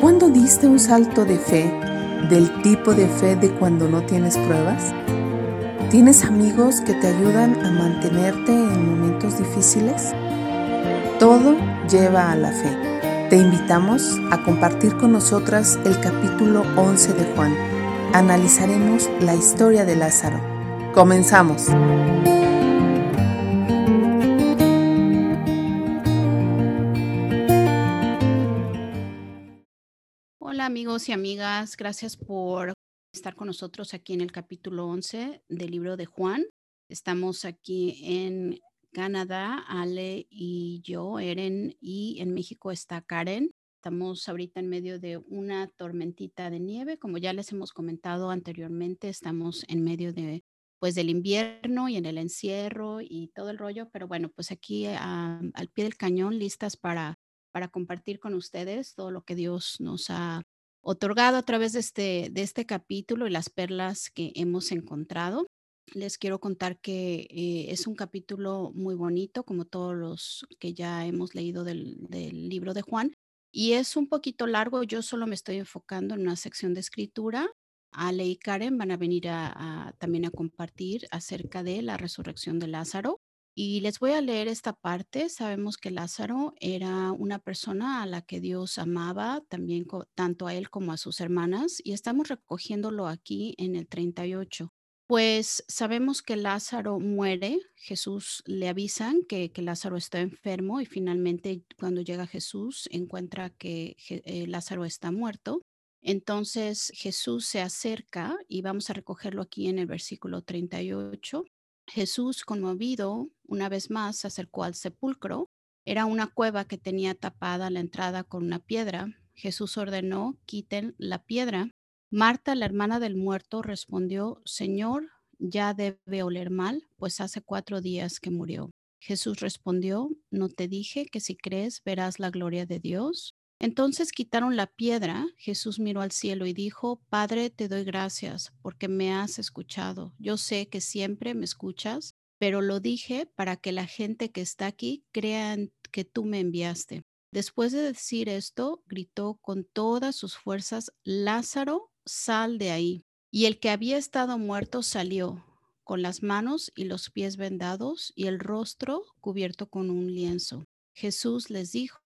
¿Cuándo diste un salto de fe del tipo de fe de cuando no tienes pruebas? ¿Tienes amigos que te ayudan a mantenerte en momentos difíciles? Todo lleva a la fe. Te invitamos a compartir con nosotras el capítulo 11 de Juan. Analizaremos la historia de Lázaro. Comenzamos. Amigos y amigas, gracias por estar con nosotros aquí en el capítulo 11 del libro de Juan. Estamos aquí en Canadá, Ale y yo, Eren, y en México está Karen. Estamos ahorita en medio de una tormentita de nieve, como ya les hemos comentado anteriormente, estamos en medio de pues del invierno y en el encierro y todo el rollo, pero bueno, pues aquí al pie del cañón listas para para compartir con ustedes todo lo que Dios nos ha otorgado a través de este, de este capítulo y las perlas que hemos encontrado. Les quiero contar que eh, es un capítulo muy bonito, como todos los que ya hemos leído del, libro de Juan, y es un poquito largo. Yo solo me estoy enfocando en una sección de escritura. Ale y Karen van a venir a, también a compartir acerca de la resurrección de Lázaro. Y les voy a leer esta parte. Sabemos que Lázaro era una persona a la que Dios amaba, también tanto a él como a sus hermanas, y estamos recogiéndolo aquí en el 38. Pues sabemos que Lázaro muere, Jesús le avisan que, Lázaro está enfermo y finalmente cuando llega Jesús encuentra que eh, Lázaro está muerto. Entonces Jesús se acerca y vamos a recogerlo aquí en el versículo 38 Jesús, conmovido, una vez más se acercó al sepulcro. Era una cueva que tenía tapada la entrada con una piedra. Jesús ordenó, quiten la piedra. Marta, la hermana del muerto, respondió, Señor, ya debe oler mal, pues hace cuatro días que murió. Jesús respondió, ¿no te dije que si crees verás la gloria de Dios? Entonces quitaron la piedra, Jesús miró al cielo y dijo, Padre, te doy gracias porque me has escuchado. Yo sé que siempre me escuchas, pero lo dije para que la gente que está aquí crea que tú me enviaste. Después de decir esto, gritó con todas sus fuerzas, Lázaro, sal de ahí. Y el que había estado muerto salió, con las manos y los pies vendados y el rostro cubierto con un lienzo. Jesús les dijo,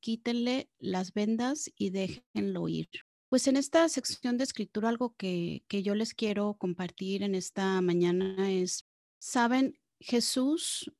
quítenle las vendas y déjenlo ir. Pues en esta sección de escritura algo que, que yo les quiero compartir en esta mañana es, saben, Jesús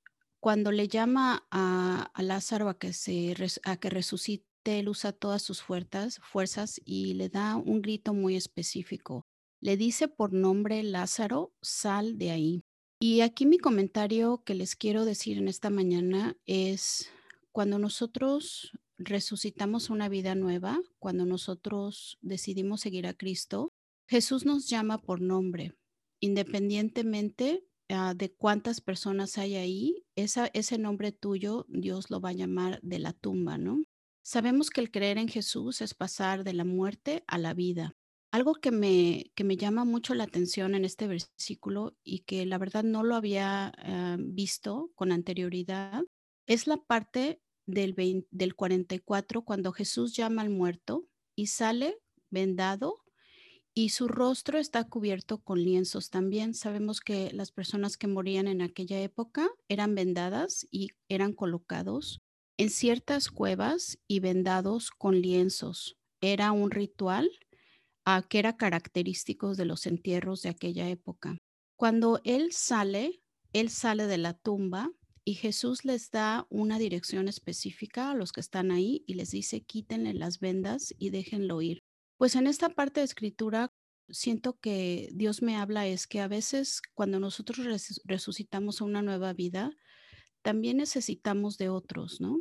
cuando le llama a, a Lázaro a que, se, a que resucite, él usa todas sus fuerzas, fuerzas y le da un grito muy específico. Le dice por nombre Lázaro, sal de ahí. Y aquí mi comentario que les quiero decir en esta mañana es, cuando nosotros resucitamos una vida nueva, cuando nosotros decidimos seguir a Cristo, Jesús nos llama por nombre, independientemente ah, de cuántas personas hay ahí, ese nombre tuyo Dios lo va a llamar de la tumba, ¿no? Sabemos que el creer en Jesús es pasar de la muerte a la vida. Algo que me, que me llama mucho la atención en este versículo y que la verdad no lo había ah, visto con anterioridad es la parte del, del 44 cuando Jesús llama al muerto y sale vendado y su rostro está cubierto con lienzos también. Sabemos que las personas que morían en aquella época eran vendadas y eran colocados en ciertas cuevas y vendados con lienzos. Era un ritual ah, que era característico de los entierros de aquella época. Cuando él sale, él sale de la tumba y Jesús les da una dirección específica a los que están ahí y les dice, quítenle las vendas y déjenlo ir. Pues en esta parte de escritura siento que Dios me habla es que a veces cuando nosotros resucitamos a una nueva vida, también necesitamos de otros, ¿no?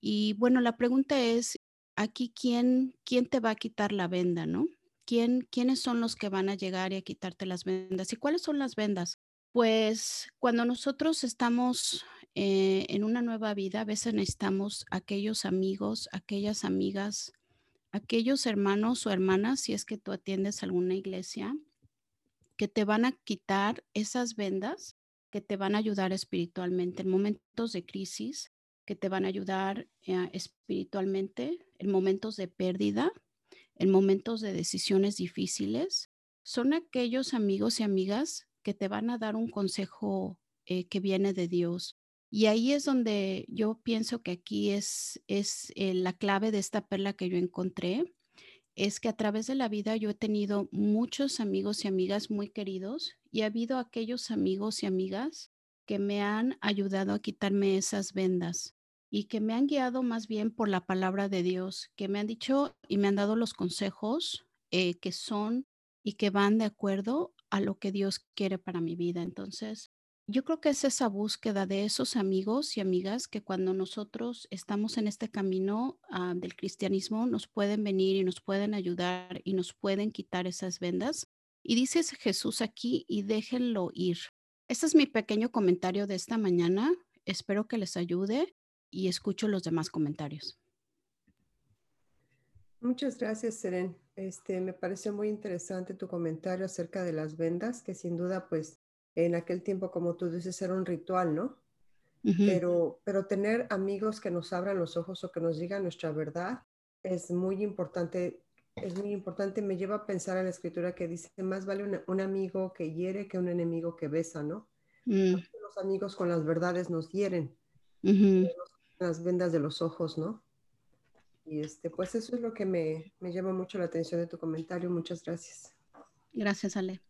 Y bueno, la pregunta es, aquí, ¿quién, quién te va a quitar la venda, ¿no? ¿Quién, ¿Quiénes son los que van a llegar y a quitarte las vendas? ¿Y cuáles son las vendas? Pues cuando nosotros estamos eh, en una nueva vida, a veces necesitamos aquellos amigos, aquellas amigas, aquellos hermanos o hermanas, si es que tú atiendes alguna iglesia, que te van a quitar esas vendas, que te van a ayudar espiritualmente en momentos de crisis, que te van a ayudar eh, espiritualmente en momentos de pérdida, en momentos de decisiones difíciles. Son aquellos amigos y amigas que te van a dar un consejo eh, que viene de Dios. Y ahí es donde yo pienso que aquí es, es eh, la clave de esta perla que yo encontré, es que a través de la vida yo he tenido muchos amigos y amigas muy queridos y ha habido aquellos amigos y amigas que me han ayudado a quitarme esas vendas y que me han guiado más bien por la palabra de Dios, que me han dicho y me han dado los consejos eh, que son y que van de acuerdo a lo que Dios quiere para mi vida. Entonces, yo creo que es esa búsqueda de esos amigos y amigas que cuando nosotros estamos en este camino ah, del cristianismo nos pueden venir y nos pueden ayudar y nos pueden quitar esas vendas. Y dice Jesús aquí y déjenlo ir. Este es mi pequeño comentario de esta mañana. Espero que les ayude y escucho los demás comentarios. Muchas gracias, Seren. Este, me pareció muy interesante tu comentario acerca de las vendas, que sin duda, pues, en aquel tiempo, como tú dices, era un ritual, ¿no? pero, pero tener amigos que nos abran los ojos o que nos digan nuestra verdad es muy importante. Es muy importante, me lleva a pensar en la escritura que dice, más vale un, amigo que hiere que un enemigo que besa, ¿no? Mm. Los amigos con las verdades nos hieren, las vendas de los ojos, ¿no? Y este, pues eso es lo que me, me llama mucho la atención de tu comentario. Muchas gracias. Gracias, Ale.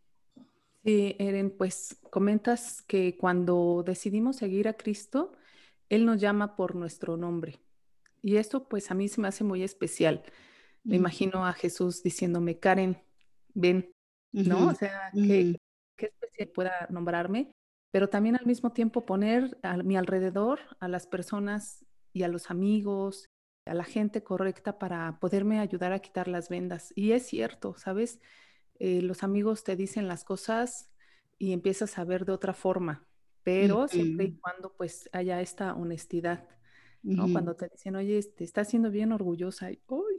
Sí, Eren, pues comentas que cuando decidimos seguir a Cristo, Él nos llama por nuestro nombre. Y esto pues a mí se me hace muy especial. Me imagino a Jesús diciéndome, Karen, ven, ¿no? O sea, que, especial pueda nombrarme, pero también al mismo tiempo poner a mi alrededor a las personas y a los amigos, a la gente correcta para poderme ayudar a quitar las vendas. Y es cierto, ¿sabes? Eh, los amigos te dicen las cosas y empiezas a ver de otra forma, pero siempre y cuando pues haya esta honestidad, ¿no? Cuando te dicen, oye, te estás siendo bien orgullosa, y, uy,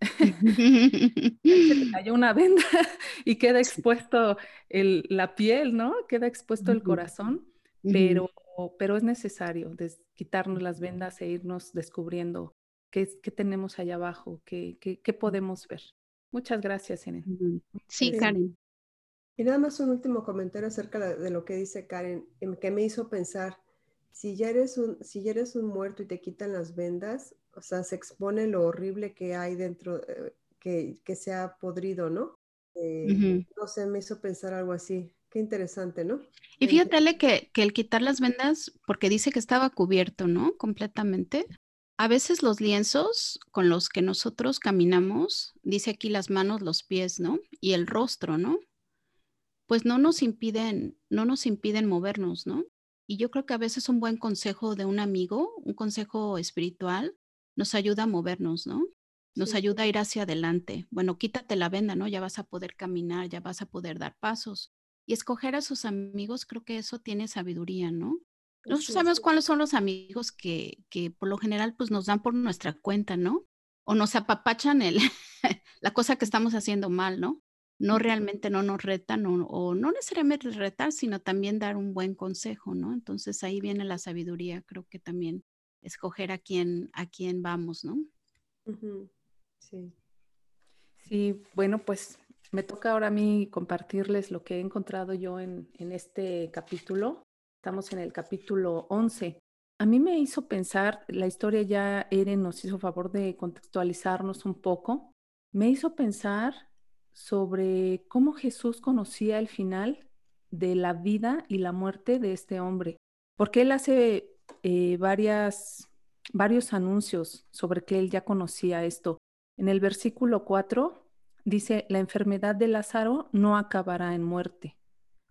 se te cayó una venda y queda expuesto el, la piel, ¿no? Queda expuesto el corazón, pero, pero es necesario quitarnos las vendas e irnos descubriendo qué, qué tenemos allá abajo, qué, qué, qué podemos ver. Muchas gracias, Enen. Sí, Karen. Y nada más un último comentario acerca de lo que dice Karen, que me hizo pensar, si ya eres un, si ya eres un muerto y te quitan las vendas, o sea, se expone lo horrible que hay dentro, eh, que, que, se ha podrido, ¿no? Eh, no sé, me hizo pensar algo así. Qué interesante, ¿no? Y fíjate, que, que el quitar las vendas, porque dice que estaba cubierto, ¿no? Completamente. A veces los lienzos con los que nosotros caminamos, dice aquí las manos, los pies, ¿no? Y el rostro, ¿no? Pues no nos impiden, no nos impiden movernos, ¿no? Y yo creo que a veces un buen consejo de un amigo, un consejo espiritual, nos ayuda a movernos, ¿no? Nos ayuda a ir hacia adelante. Bueno, quítate la venda, ¿no? Ya vas a poder caminar, ya vas a poder dar pasos. Y escoger a sus amigos, creo que eso tiene sabiduría, ¿no? Nosotros sabemos cuáles son los amigos que, que, por lo general pues nos dan por nuestra cuenta, ¿no? O nos apapachan el, la cosa que estamos haciendo mal, ¿no? No realmente no nos retan o, o, no necesariamente retar, sino también dar un buen consejo, ¿no? Entonces ahí viene la sabiduría, creo que también escoger a quién, a quién vamos, ¿no? Sí. Sí, bueno, pues me toca ahora a mí compartirles lo que he encontrado yo en, en este capítulo. Estamos en el capítulo 11. A mí me hizo pensar, la historia ya Eren nos hizo favor de contextualizarnos un poco, me hizo pensar sobre cómo Jesús conocía el final de la vida y la muerte de este hombre, porque él hace eh, varias, varios anuncios sobre que él ya conocía esto. En el versículo 4 dice, la enfermedad de Lázaro no acabará en muerte.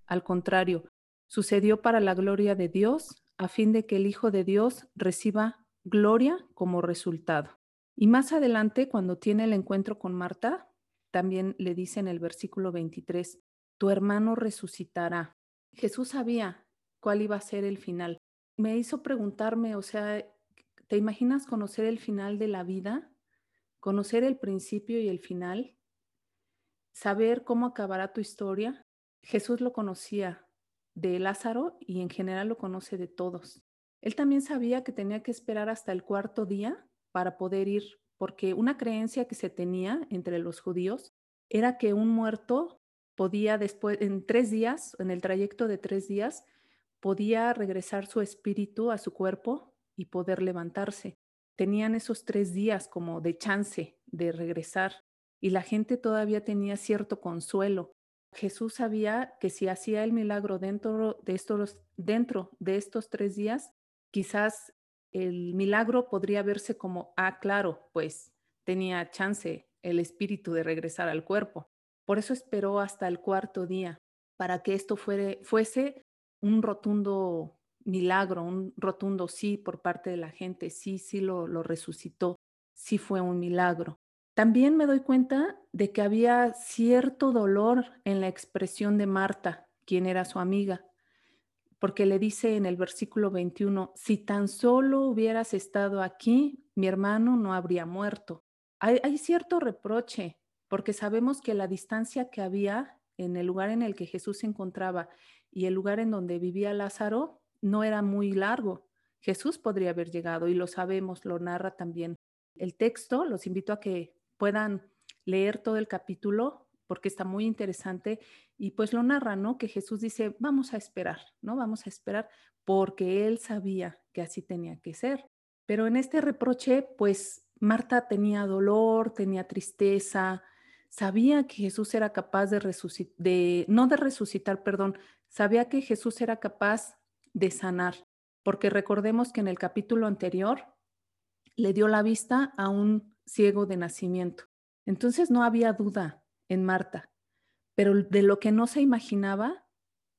Al contrario, sucedió para la gloria de Dios, a fin de que el Hijo de Dios reciba gloria como resultado. Y más adelante, cuando tiene el encuentro con Marta, también le dice en el versículo 23, tu hermano resucitará. Jesús sabía cuál iba a ser el final. Me hizo preguntarme, o sea, ¿te imaginas conocer el final de la vida? ¿Conocer el principio y el final? ¿Saber cómo acabará tu historia? Jesús lo conocía, de Lázaro y en general lo conoce de todos. Él también sabía que tenía que esperar hasta el cuarto día para poder ir, porque una creencia que se tenía entre los judíos era que un muerto podía después, en tres días, en el trayecto de tres días, podía regresar su espíritu a su cuerpo y poder levantarse. Tenían esos tres días como de chance de regresar y la gente todavía tenía cierto consuelo. Jesús sabía que si hacía el milagro dentro de estos, dentro de estos tres días, quizás el milagro podría verse como, ah, claro, pues tenía chance el espíritu de regresar al cuerpo. Por eso esperó hasta el cuarto día, para que esto fuese un rotundo milagro, un rotundo sí por parte de la gente, sí, sí lo, lo resucitó, sí fue un milagro. También me doy cuenta de que había cierto dolor en la expresión de Marta, quien era su amiga, porque le dice en el versículo 21, si tan solo hubieras estado aquí, mi hermano no habría muerto. Hay, cierto reproche, porque sabemos que la distancia que había en el lugar en el que Jesús se encontraba y el lugar en donde vivía Lázaro no era muy largo. Jesús podría haber llegado y lo sabemos, lo narra también el texto. Los invito a que puedan leer todo el capítulo porque está muy interesante y pues lo narra, ¿no? Que Jesús dice, vamos a esperar, ¿no? Vamos a esperar porque él sabía que así tenía que ser. Pero en este reproche, pues Marta tenía dolor, tenía tristeza, sabía que Jesús era capaz de resucitar, de, no de resucitar, perdón, sabía que Jesús era capaz de sanar, porque recordemos que en el capítulo anterior le dio la vista a un ciego de nacimiento. Entonces no había duda en Marta, pero de lo que no se imaginaba,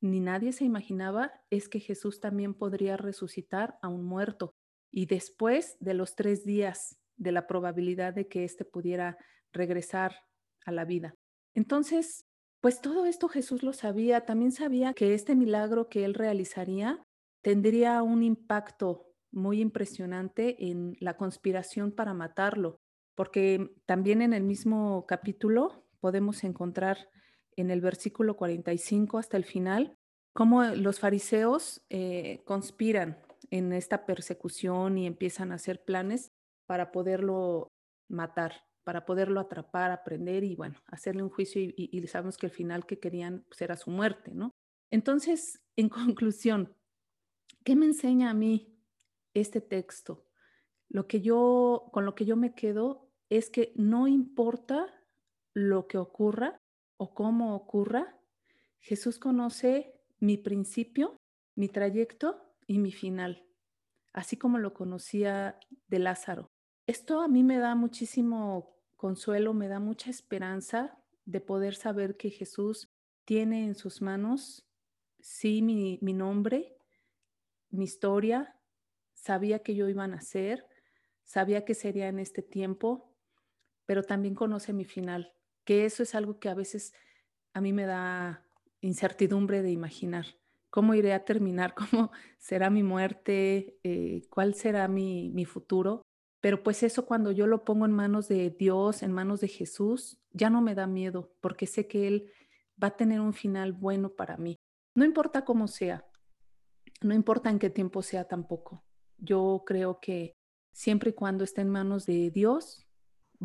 ni nadie se imaginaba, es que Jesús también podría resucitar a un muerto. Y después de los tres días de la probabilidad de que éste pudiera regresar a la vida. Entonces, pues todo esto Jesús lo sabía. También sabía que este milagro que él realizaría tendría un impacto muy impresionante en la conspiración para matarlo porque también en el mismo capítulo podemos encontrar en el versículo 45 hasta el final cómo los fariseos eh, conspiran en esta persecución y empiezan a hacer planes para poderlo matar, para poderlo atrapar, aprender y bueno, hacerle un juicio y, y sabemos que el final que querían pues, era su muerte, ¿no? Entonces, en conclusión, ¿qué me enseña a mí este texto? Lo que yo, con lo que yo me quedo es que no importa lo que ocurra o cómo ocurra, Jesús conoce mi principio, mi trayecto y mi final, así como lo conocía de Lázaro. Esto a mí me da muchísimo consuelo, me da mucha esperanza de poder saber que Jesús tiene en sus manos, sí, mi, mi nombre, mi historia, sabía que yo iba a nacer, sabía que sería en este tiempo, pero también conoce mi final, que eso es algo que a veces a mí me da incertidumbre de imaginar. ¿Cómo iré a terminar? ¿Cómo será mi muerte? Eh, ¿Cuál será mi, mi futuro? Pero pues eso cuando yo lo pongo en manos de Dios, en manos de Jesús, ya no me da miedo porque sé que Él va a tener un final bueno para mí. No importa cómo sea, no importa en qué tiempo sea tampoco. Yo creo que siempre y cuando esté en manos de Dios,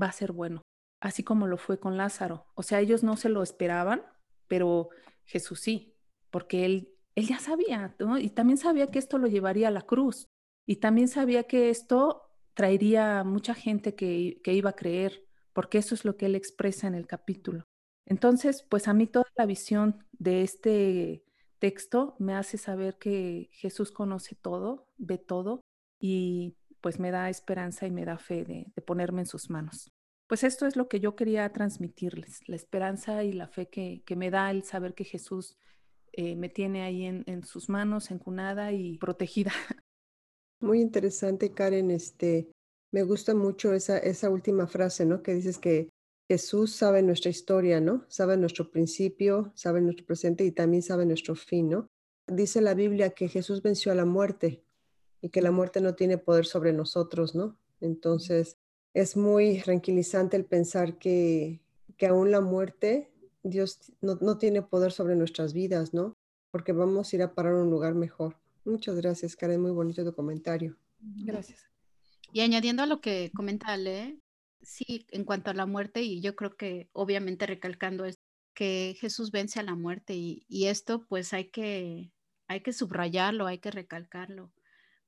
va a ser bueno, así como lo fue con Lázaro. O sea, ellos no se lo esperaban, pero Jesús sí, porque él, él ya sabía, ¿no? Y también sabía que esto lo llevaría a la cruz. Y también sabía que esto traería mucha gente que, que iba a creer, porque eso es lo que él expresa en el capítulo. Entonces, pues a mí toda la visión de este texto me hace saber que Jesús conoce todo, ve todo y pues me da esperanza y me da fe de, ponerme en sus manos. Pues esto es lo que yo quería transmitirles, la esperanza y la fe que, me da el saber que Jesús eh, me tiene ahí en, sus manos, encunada y protegida. Muy interesante, Karen. Este, me gusta mucho esa, esa última frase, ¿no? Que dices que Jesús sabe nuestra historia, ¿no? Sabe nuestro principio, sabe nuestro presente y también sabe nuestro fin, ¿no? Dice la Biblia que Jesús venció a la muerte y que la muerte no tiene poder sobre nosotros, ¿no? Entonces, es muy tranquilizante el pensar que, que aún la muerte, Dios no, no, tiene poder sobre nuestras vidas, ¿no? Porque vamos a ir a parar a un lugar mejor. Muchas gracias, Karen. Muy bonito tu comentario. Gracias. Y añadiendo a lo que comenta Ale, sí, en cuanto a la muerte, y yo creo que obviamente recalcando es que Jesús vence a la muerte y, esto pues hay que, hay que subrayarlo, hay que recalcarlo.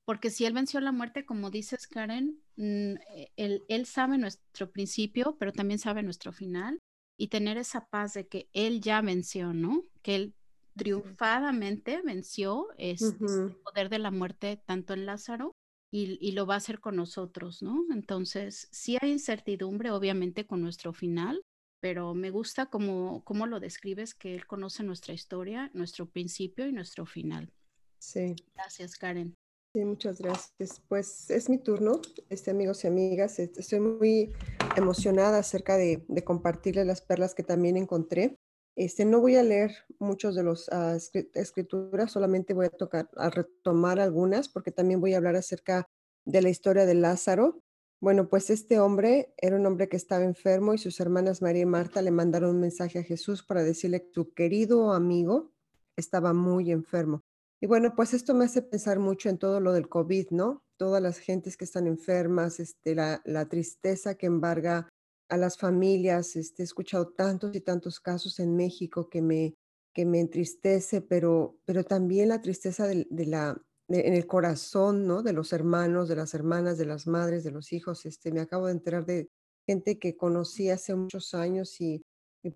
Porque si Él venció la muerte, como dices, Karen, mm, e, él, él sabe nuestro principio, pero también sabe nuestro final. Y tener esa paz de que Él ya venció, ¿no? Que Él triunfadamente venció este, el poder de la muerte tanto en Lázaro y, lo va a hacer con nosotros, ¿no? Entonces, sí hay incertidumbre, obviamente, con nuestro final, pero me gusta cómo, cómo lo describes, que Él conoce nuestra historia, nuestro principio y nuestro final. Sí. Gracias, Karen. Sí, muchas gracias. Pues es mi turno, este, amigos y amigas. Estoy muy emocionada acerca de, compartirles las perlas que también encontré. Este, no voy a leer muchos de los ah, escrituras, solamente voy a tocar, a retomar algunas, porque también voy a hablar acerca de la historia de Lázaro. Bueno, pues este hombre era un hombre que estaba enfermo y sus hermanas María y Marta le mandaron un mensaje a Jesús para decirle que su querido amigo estaba muy enfermo. Y bueno, pues esto me hace pensar mucho en todo lo del COVID, ¿no? Todas las gentes que están enfermas, este, la, la tristeza que embarga a las familias. Este, he escuchado tantos y tantos casos en México que me, que me entristece, pero, pero también la tristeza de, la, en el corazón, ¿no? De los hermanos, de las hermanas, de las madres, de los hijos. Este, me acabo de enterar de gente que conocí hace muchos años y,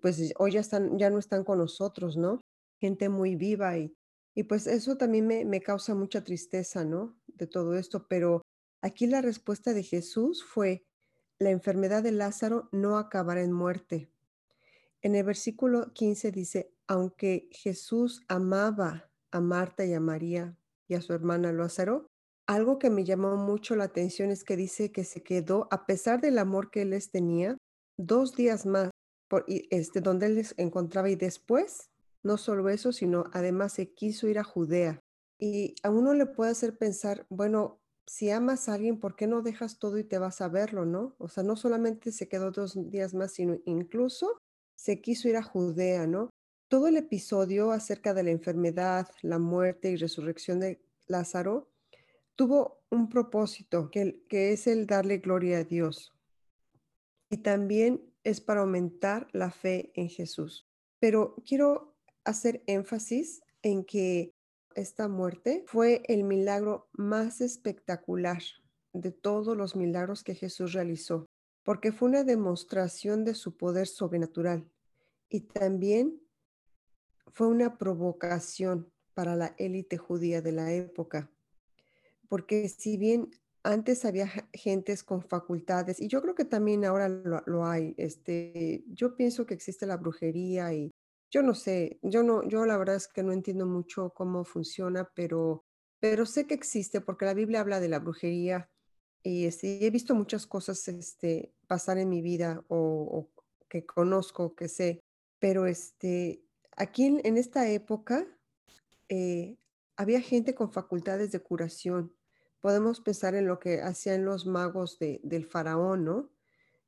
pues hoy ya, están, ya no están con nosotros, ¿no? Gente muy viva y, y pues eso también me, me causa mucha tristeza, ¿no? De todo esto, pero aquí la respuesta de Jesús fue, la enfermedad de Lázaro no acabará en muerte. En el versículo 15 dice, aunque Jesús amaba a Marta y a María y a su hermana Lázaro, algo que me llamó mucho la atención es que dice que se quedó, a pesar del amor que él les tenía, dos días más por, este, donde él les encontraba y después, no solo eso, sino además se quiso ir a Judea. Y a uno le puede hacer pensar, bueno, si amas a alguien, ¿por qué no dejas todo y te vas a verlo, no? O sea, no solamente se quedó dos días más, sino incluso se quiso ir a Judea, ¿no? Todo el episodio acerca de la enfermedad, la muerte y resurrección de Lázaro tuvo un propósito, que, que es el darle gloria a Dios. Y también es para aumentar la fe en Jesús. Pero quiero hacer énfasis en que esta muerte fue el milagro más espectacular de todos los milagros que Jesús realizó, porque fue una demostración de su poder sobrenatural y también fue una provocación para la élite judía de la época, porque si bien antes había gentes con facultades, y yo creo que también ahora lo, lo hay, este, yo pienso que existe la brujería y yo no sé, yo no, yo la verdad es que no entiendo mucho cómo funciona, pero, pero sé que existe porque la Biblia habla de la brujería y este, he visto muchas cosas este, pasar en mi vida o, que conozco, que sé, pero este, aquí en, esta época eh, había gente con facultades de curación. Podemos pensar en lo que hacían los magos de, del faraón, ¿no?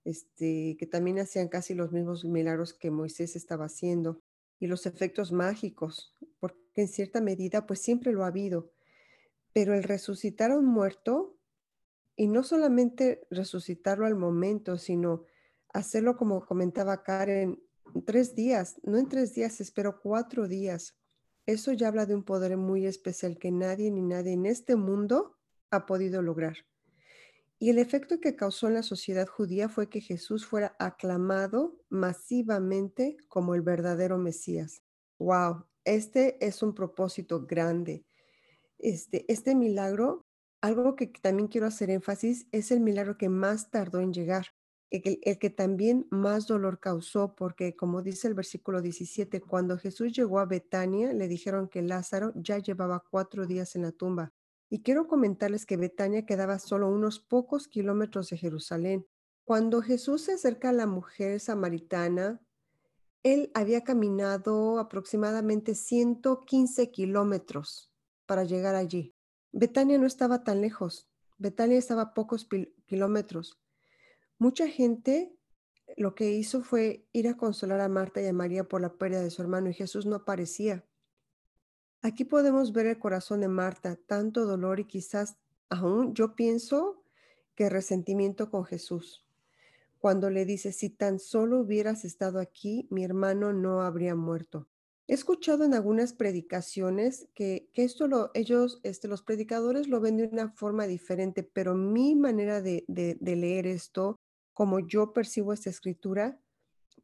Este, que también hacían casi los mismos milagros que Moisés estaba haciendo y los efectos mágicos, porque en cierta medida pues siempre lo ha habido. Pero el resucitar a un muerto, y no solamente resucitarlo al momento, sino hacerlo como comentaba Karen, en tres días, no en tres días, espero cuatro días. Eso ya habla de un poder muy especial que nadie ni nadie en este mundo ha podido lograr. Y el efecto que causó en la sociedad judía fue que Jesús fuera aclamado masivamente como el verdadero Mesías. ¡Wow! Este es un propósito grande. Este, este milagro, algo que también quiero hacer énfasis, es el milagro que más tardó en llegar, el, el que también más dolor causó, porque como dice el versículo 17, cuando Jesús llegó a Betania, le dijeron que Lázaro ya llevaba cuatro días en la tumba. Y quiero comentarles que Betania quedaba solo unos pocos kilómetros de Jerusalén. Cuando Jesús se acerca a la mujer samaritana, él había caminado aproximadamente 115 kilómetros para llegar allí. Betania no estaba tan lejos. Betania estaba a pocos kilómetros. Mucha gente lo que hizo fue ir a consolar a Marta y a María por la pérdida de su hermano y Jesús no aparecía. Aquí podemos ver el corazón de Marta, tanto dolor y quizás aún yo pienso que resentimiento con Jesús. Cuando le dice, si tan solo hubieras estado aquí, mi hermano no habría muerto. He escuchado en algunas predicaciones que, esto lo, ellos, este, los predicadores lo ven de una forma diferente, pero mi manera de, de leer esto, como yo percibo esta escritura,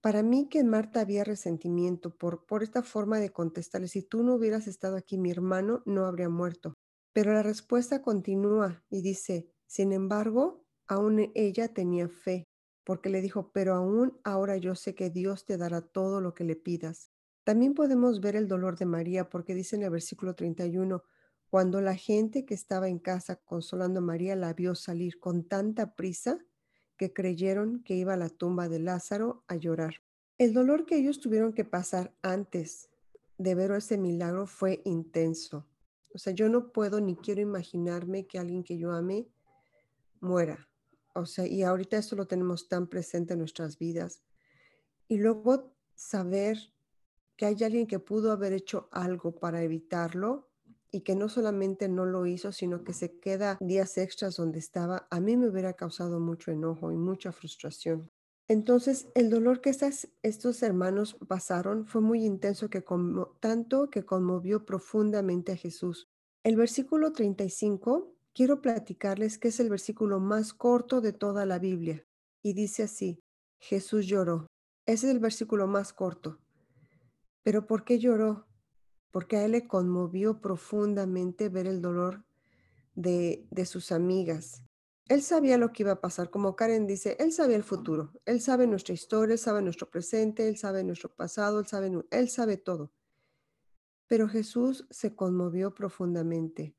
para mí que Marta había resentimiento por, por esta forma de contestarle, si tú no hubieras estado aquí, mi hermano no habría muerto. Pero la respuesta continúa y dice, sin embargo, aún ella tenía fe, porque le dijo, pero aún ahora yo sé que Dios te dará todo lo que le pidas. También podemos ver el dolor de María, porque dice en el versículo 31, cuando la gente que estaba en casa consolando a María la vio salir con tanta prisa creyeron que iba a la tumba de Lázaro a llorar. El dolor que ellos tuvieron que pasar antes de ver ese milagro fue intenso. O sea, yo no puedo ni quiero imaginarme que alguien que yo ame muera. O sea, y ahorita esto lo tenemos tan presente en nuestras vidas. Y luego saber que hay alguien que pudo haber hecho algo para evitarlo y que no solamente no lo hizo, sino que se queda días extras donde estaba, a mí me hubiera causado mucho enojo y mucha frustración. Entonces, el dolor que estos hermanos pasaron fue muy intenso, que tanto que conmovió profundamente a Jesús. El versículo 35, quiero platicarles que es el versículo más corto de toda la Biblia. Y dice así, Jesús lloró. Ese es el versículo más corto. Pero ¿por qué lloró? Porque a él le conmovió profundamente ver el dolor de, de sus amigas. Él sabía lo que iba a pasar, como Karen dice, él sabe el futuro, él sabe nuestra historia, él sabe nuestro presente, él sabe nuestro pasado, él sabe, él sabe todo. Pero Jesús se conmovió profundamente,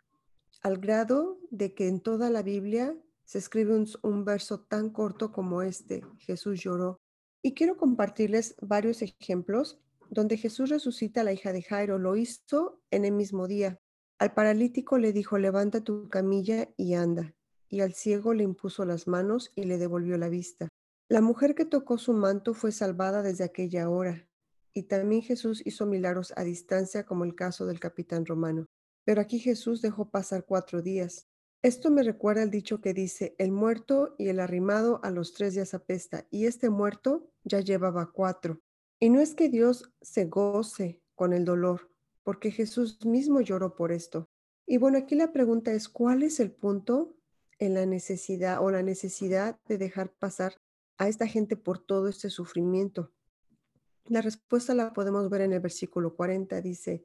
al grado de que en toda la Biblia se escribe un, un verso tan corto como este, Jesús lloró. Y quiero compartirles varios ejemplos donde Jesús resucita a la hija de Jairo, lo hizo en el mismo día. Al paralítico le dijo, levanta tu camilla y anda. Y al ciego le impuso las manos y le devolvió la vista. La mujer que tocó su manto fue salvada desde aquella hora. Y también Jesús hizo milagros a distancia, como el caso del capitán romano. Pero aquí Jesús dejó pasar cuatro días. Esto me recuerda el dicho que dice, el muerto y el arrimado a los tres días apesta, y este muerto ya llevaba cuatro. Y no es que Dios se goce con el dolor, porque Jesús mismo lloró por esto. Y bueno, aquí la pregunta es, ¿cuál es el punto en la necesidad o la necesidad de dejar pasar a esta gente por todo este sufrimiento? La respuesta la podemos ver en el versículo 40. Dice,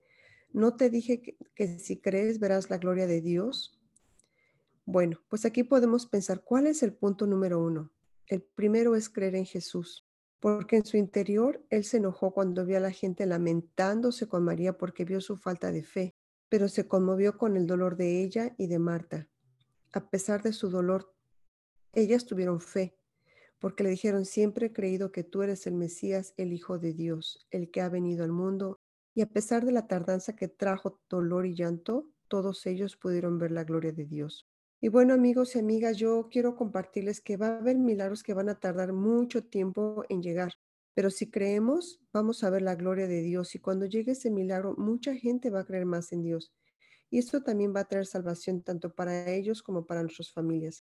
¿no te dije que, que si crees verás la gloria de Dios? Bueno, pues aquí podemos pensar, ¿cuál es el punto número uno? El primero es creer en Jesús porque en su interior él se enojó cuando vio a la gente lamentándose con María porque vio su falta de fe, pero se conmovió con el dolor de ella y de Marta. A pesar de su dolor, ellas tuvieron fe, porque le dijeron, siempre he creído que tú eres el Mesías, el Hijo de Dios, el que ha venido al mundo, y a pesar de la tardanza que trajo dolor y llanto, todos ellos pudieron ver la gloria de Dios. Y bueno, amigos y amigas, yo quiero compartirles que va a haber milagros que van a tardar mucho tiempo en llegar, pero si creemos, vamos a ver la gloria de Dios y cuando llegue ese milagro, mucha gente va a creer más en Dios. Y esto también va a traer salvación tanto para ellos como para nuestras familias.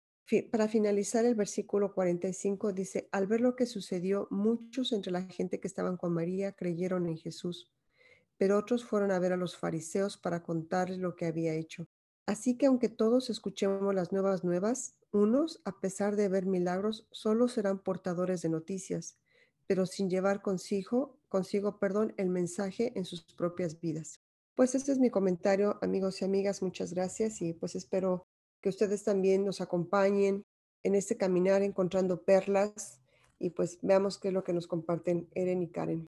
Para finalizar, el versículo 45 dice, al ver lo que sucedió, muchos entre la gente que estaban con María creyeron en Jesús, pero otros fueron a ver a los fariseos para contarles lo que había hecho. Así que aunque todos escuchemos las nuevas nuevas, unos, a pesar de ver milagros, solo serán portadores de noticias, pero sin llevar consigo, consigo, perdón, el mensaje en sus propias vidas. Pues este es mi comentario, amigos y amigas, muchas gracias y pues espero que ustedes también nos acompañen en este caminar encontrando perlas y pues veamos qué es lo que nos comparten Eren y Karen.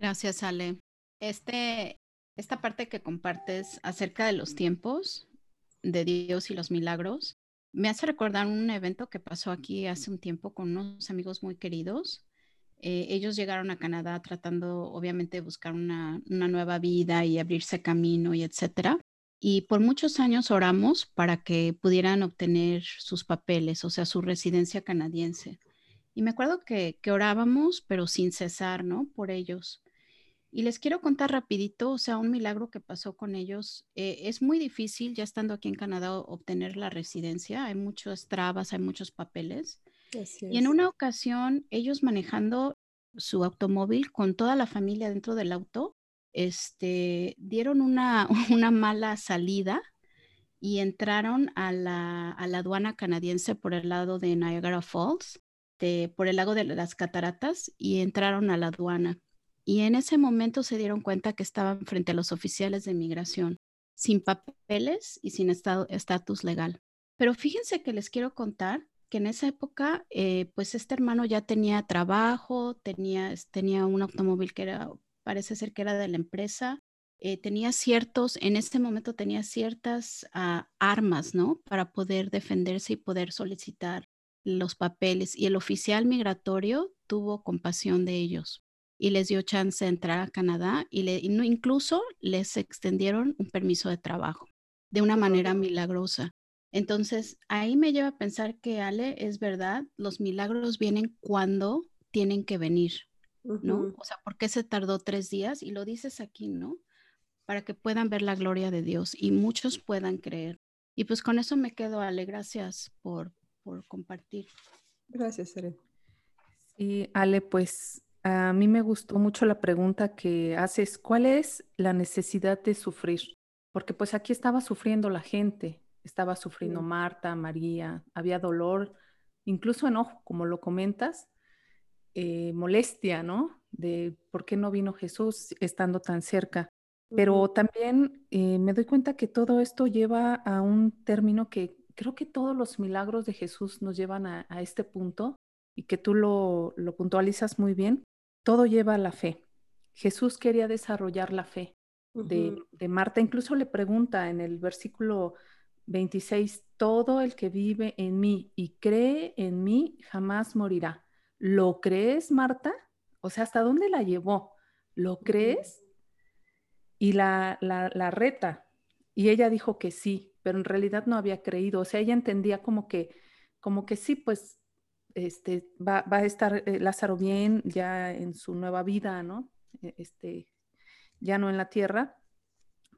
Gracias, Ale. Este, esta parte que compartes acerca de los tiempos de Dios y los milagros, me hace recordar un evento que pasó aquí hace un tiempo con unos amigos muy queridos. Eh, ellos llegaron a Canadá tratando, obviamente, de buscar una, nueva vida y abrirse camino y etcétera. Y por muchos años oramos para que pudieran obtener sus papeles, o sea, su residencia canadiense. Y me acuerdo que orábamos, pero sin cesar, ¿no? Por ellos. Y les quiero contar rapidito, o sea, un milagro que pasó con ellos. Eh, es muy difícil, ya estando aquí en Canadá, obtener la residencia. Hay muchas trabas, hay muchos papeles. y en una ocasión, ellos manejando su automóvil con toda la familia dentro del auto, este, dieron una, una mala salida y entraron a la, a la, aduana canadiense por el lado de Niagara Falls, de, por el lago de las cataratas, y entraron a la aduana y en ese momento se dieron cuenta que estaban frente a los oficiales de migración, sin papeles y sin estatus legal. Pero fíjense que les quiero contar que en esa época, eh, pues este hermano ya tenía trabajo, tenía, tenía un automóvil que era, parece ser que era de la empresa, eh, tenía ciertos, en este momento tenía ciertas ah, armas, ¿no? Para poder defenderse y poder solicitar los papeles. Y el oficial migratorio tuvo compasión de ellos y les dio chance de entrar a Canadá y, le, incluso les extendieron un permiso de trabajo de una manera milagrosa. Entonces, ahí me lleva a pensar que Ale, es verdad, los milagros vienen cuando tienen que venir, ¿no? O sea, ¿por qué se tardó tres días? Y lo dices aquí, ¿no? Para que puedan ver la gloria de Dios y muchos puedan creer. Y pues con eso me quedo, Ale. Gracias por, por compartir. Gracias, Seren. Sí, Ale, pues a mí me gustó mucho la pregunta que haces, ¿cuál es la necesidad de sufrir? Porque pues aquí estaba sufriendo la gente, estaba sufriendo Marta, María, había dolor, incluso enojo, como lo comentas, eh, molestia, ¿no? De por qué no vino Jesús estando tan cerca. Pero también eh, me doy cuenta que todo esto lleva a un término que creo que todos los milagros de Jesús nos llevan a, a este punto y que tú lo, lo puntualizas muy bien, todo lleva a la fe. Jesús quería desarrollar la fe de, Marta. Incluso le pregunta en el versículo 26, todo el que vive en mí y cree en mí jamás morirá. ¿Lo crees, Marta? O sea, ¿hasta dónde la llevó? ¿Lo crees? Y la, la, la reta. Y ella dijo que sí, pero en realidad no había creído. O sea, ella entendía como que, como que sí, pues este, va, a estar eh, Lázaro bien ya en su nueva vida, ¿no? E, este, ya no en la tierra.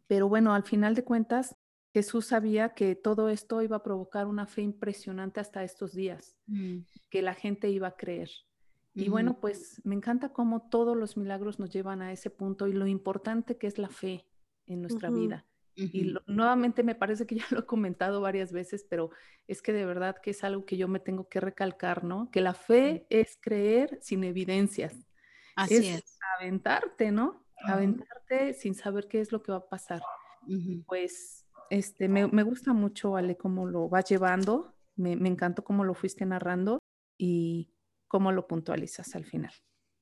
Pero bueno, al final de cuentas, Jesús sabía que todo esto iba a provocar una fe impresionante hasta estos días, mm. que la gente iba a creer. Y bueno, pues me encanta cómo todos los milagros nos llevan a ese punto y lo importante que es la fe en nuestra vida. Y nuevamente me parece que ya lo he comentado varias veces, pero es que de verdad que es algo que yo me tengo que recalcar, ¿no? Que la fe es creer sin evidencias. Así es. Aventarte, ¿no? Aventarte sin saber qué es lo que va a pasar. Pues este, me, me, gusta mucho, Ale, cómo lo vas llevando. Me, me encantó cómo lo fuiste narrando y cómo lo puntualizas al final.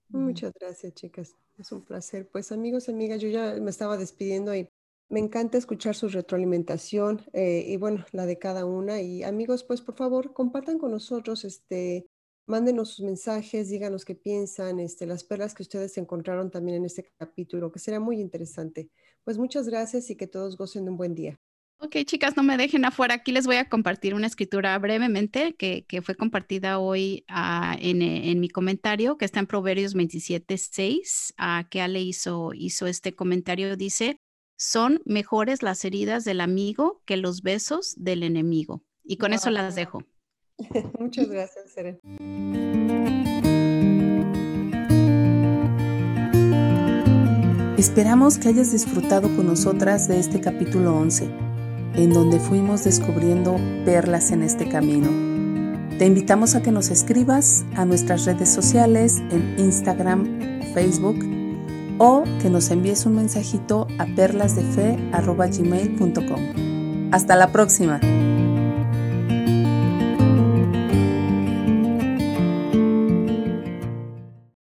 Muchas gracias, chicas. Es un placer. Pues amigos, amigas, yo ya me estaba despidiendo y me encanta escuchar su retroalimentación eh, y bueno, la de cada una. Y amigos, pues por favor, compartan con nosotros, este, mándenos sus mensajes, díganos qué piensan, este, las perlas que ustedes encontraron también en este capítulo, que será muy interesante. Pues muchas gracias y que todos gocen de un buen día. Ok, chicas, no me dejen afuera. Aquí les voy a compartir una escritura brevemente que, que fue compartida hoy ah, en, en, mi comentario, que está en Proverbios 27, 6, uh, que Ale hizo, hizo este comentario. Dice, son mejores las heridas del amigo que los besos del enemigo. Y con eso las dejo. Muchas gracias, Seren. Esperamos que hayas disfrutado con nosotras de este capítulo 11, en donde fuimos descubriendo perlas en este camino. Te invitamos a que nos escribas a nuestras redes sociales en Instagram, Facebook o que nos envíes un mensajito a perlasdefe.gmail.com. Hasta la próxima.